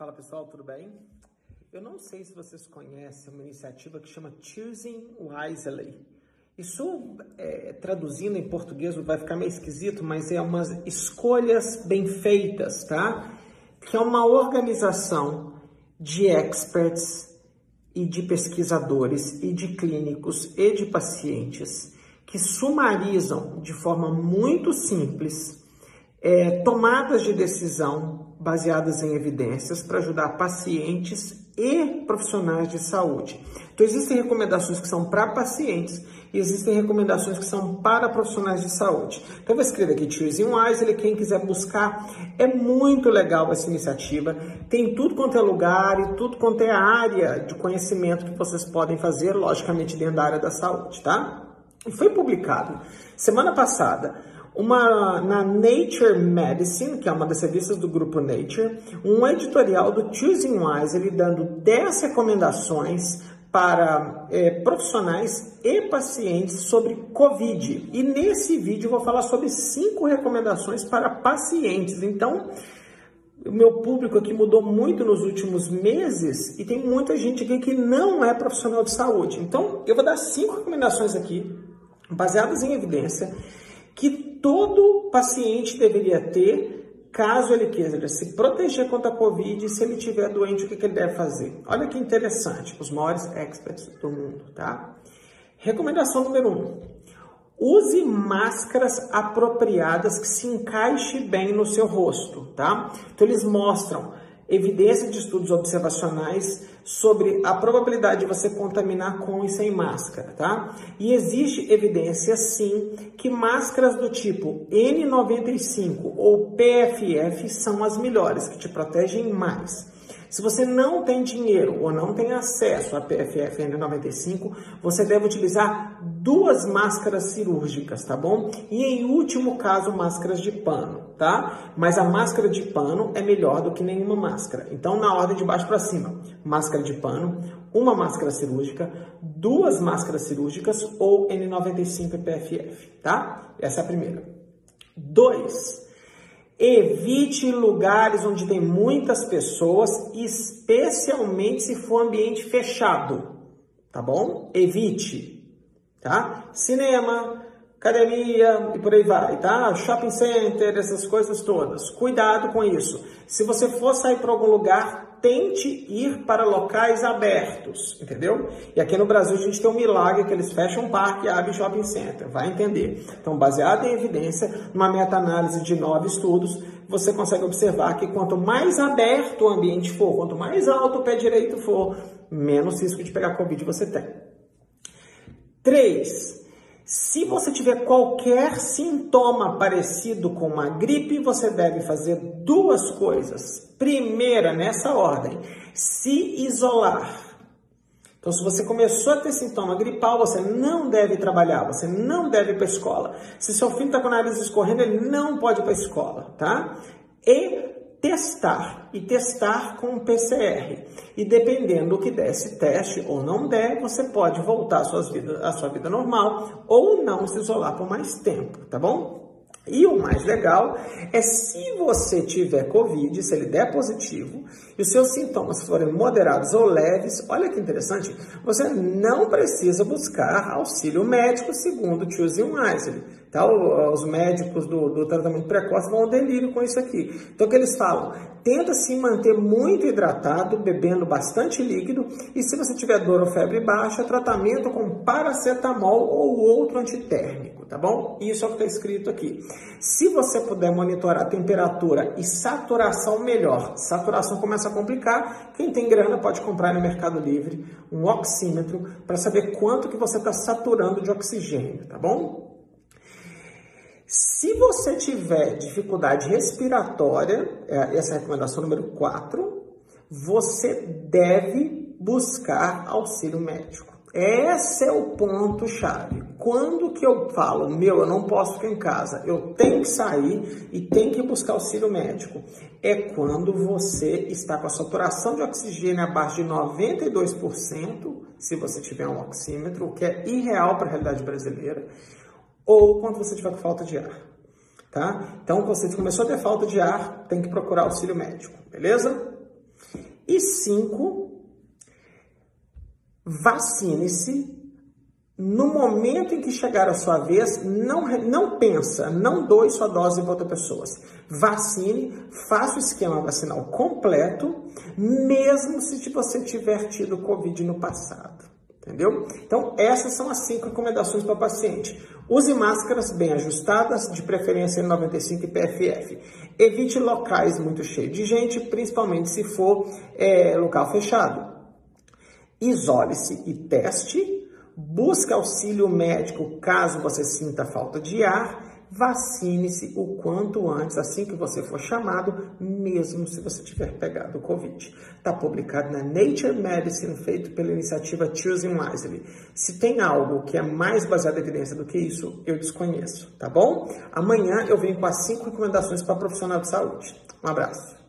Fala pessoal, tudo bem? Eu não sei se vocês conhecem uma iniciativa que chama Choosing Wisely. Isso, é, traduzindo em português, vai ficar meio esquisito, mas é umas escolhas bem feitas, tá? Que é uma organização de experts e de pesquisadores e de clínicos e de pacientes que sumarizam de forma muito simples é, tomadas de decisão baseadas em evidências para ajudar pacientes e profissionais de saúde. Então, existem recomendações que são para pacientes e existem recomendações que são para profissionais de saúde. Então, eu vou escrever aqui Choosing Wisely, quem quiser buscar. É muito legal essa iniciativa. Tem tudo quanto é lugar e tudo quanto é área de conhecimento que vocês podem fazer, logicamente, dentro da área da saúde, tá? E foi publicado semana passada uma na Nature Medicine, que é uma das revistas do grupo Nature, um editorial do Choosing Wise, ele dando 10 recomendações para é, profissionais e pacientes sobre Covid. E nesse vídeo eu vou falar sobre cinco recomendações para pacientes. Então, o meu público aqui mudou muito nos últimos meses e tem muita gente aqui que não é profissional de saúde. Então, eu vou dar cinco recomendações aqui, baseadas em evidência, que todo paciente deveria ter caso ele queira se proteger contra a Covid e se ele estiver doente, o que, ele deve fazer? Olha que interessante, os maiores experts do mundo, tá? Recomendação número um. Use máscaras apropriadas que se encaixe bem no seu rosto, tá? Então eles mostram evidência de estudos observacionais sobre a probabilidade de você contaminar com e sem máscara, tá? E existe evidência sim que máscaras do tipo N95 ou PFF são as melhores, que te protegem mais. Se você não tem dinheiro ou não tem acesso PFF N95, você deve utilizar duas máscaras cirúrgicas, tá bom? E em último caso, máscaras de pano, tá? Mas a máscara de pano é melhor do que nenhuma máscara. Então, na ordem de baixo para cima, máscara de pano, uma máscara cirúrgica, duas máscaras cirúrgicas ou N95 e PFF, tá? Essa é a primeira. Dois, Evite lugares onde tem muitas pessoas, especialmente se for ambiente fechado, tá bom? Evite, tá? Cinema, academia e por aí vai, tá? Shopping center, essas coisas todas. Cuidado com isso. Se você for sair para algum lugar, tente ir para locais abertos, entendeu? E aqui no Brasil a gente tem um milagre que eles fecham um parque e abrem shopping center, vai entender. Então, baseado em evidência, numa meta-análise de nove estudos, você consegue observar que quanto mais aberto o ambiente for, quanto mais alto o pé direito for, menos risco de pegar Covid você tem. Três, se você tiver qualquer sintoma parecido com uma gripe, você deve fazer duas coisas. Primeira, nessa ordem, se isolar. Então, se você começou a ter sintoma gripal, você não deve trabalhar, você não deve ir para a escola. Se seu filho está com o nariz escorrendo, ele não pode ir para a escola, tá? E testar e testar com o PCR. E dependendo do que der esse teste ou não der, você pode voltar à sua vida, à sua vida normal ou não se isolar por mais tempo, tá bom? E o mais legal é se você tiver Covid, se ele der positivo, e os seus sintomas forem moderados ou leves, olha que interessante, você não precisa buscar auxílio médico segundo o Choosing Wisely. Tá? Os médicos do, do tratamento precoce vão ao delírio com isso aqui. Então, o que eles falam? Tenta se manter muito hidratado, bebendo bastante líquido, e se você tiver dor ou febre baixa, tratamento com paracetamol ou outro antitérmico, tá bom? Isso é o que está escrito aqui. Se você puder monitorar temperatura e saturação melhor, saturação começa a complicar, quem tem grana pode comprar no Mercado Livre um oxímetro para saber quanto que você está saturando de oxigênio, tá bom? Se você tiver dificuldade respiratória, é, essa é a recomendação número 4, você deve buscar auxílio médico. Esse é o ponto chave. Quando que eu falo, meu, eu não posso ficar em casa, eu tenho que sair e tenho que buscar auxílio médico, é quando você está com a saturação de oxigênio abaixo de 92%, se você tiver um oxímetro, o que é irreal para a realidade brasileira, ou quando você tiver com falta de ar. Tá? Então, você começou a ter falta de ar, tem que procurar auxílio médico, beleza? E cinco, vacine-se no momento em que chegar a sua vez, não, não pensa, não doe sua dose para outras pessoas. Vacine, faça o esquema vacinal completo, mesmo se você tiver tido Covid no passado. Entendeu? Então, essas são as cinco recomendações para o paciente. Use máscaras bem ajustadas, de preferência N95 e PFF. Evite locais muito cheios de gente, principalmente se for é, local fechado. Isole-se e teste busque auxílio médico caso você sinta falta de ar, vacine-se o quanto antes, assim que você for chamado, mesmo se você tiver pegado o Covid. Está publicado na Nature Medicine, feito pela iniciativa Choosing Wisely. Se tem algo que é mais baseado em evidência do que isso, eu desconheço, tá bom? Amanhã eu venho com as cinco recomendações para profissional de saúde. Um abraço.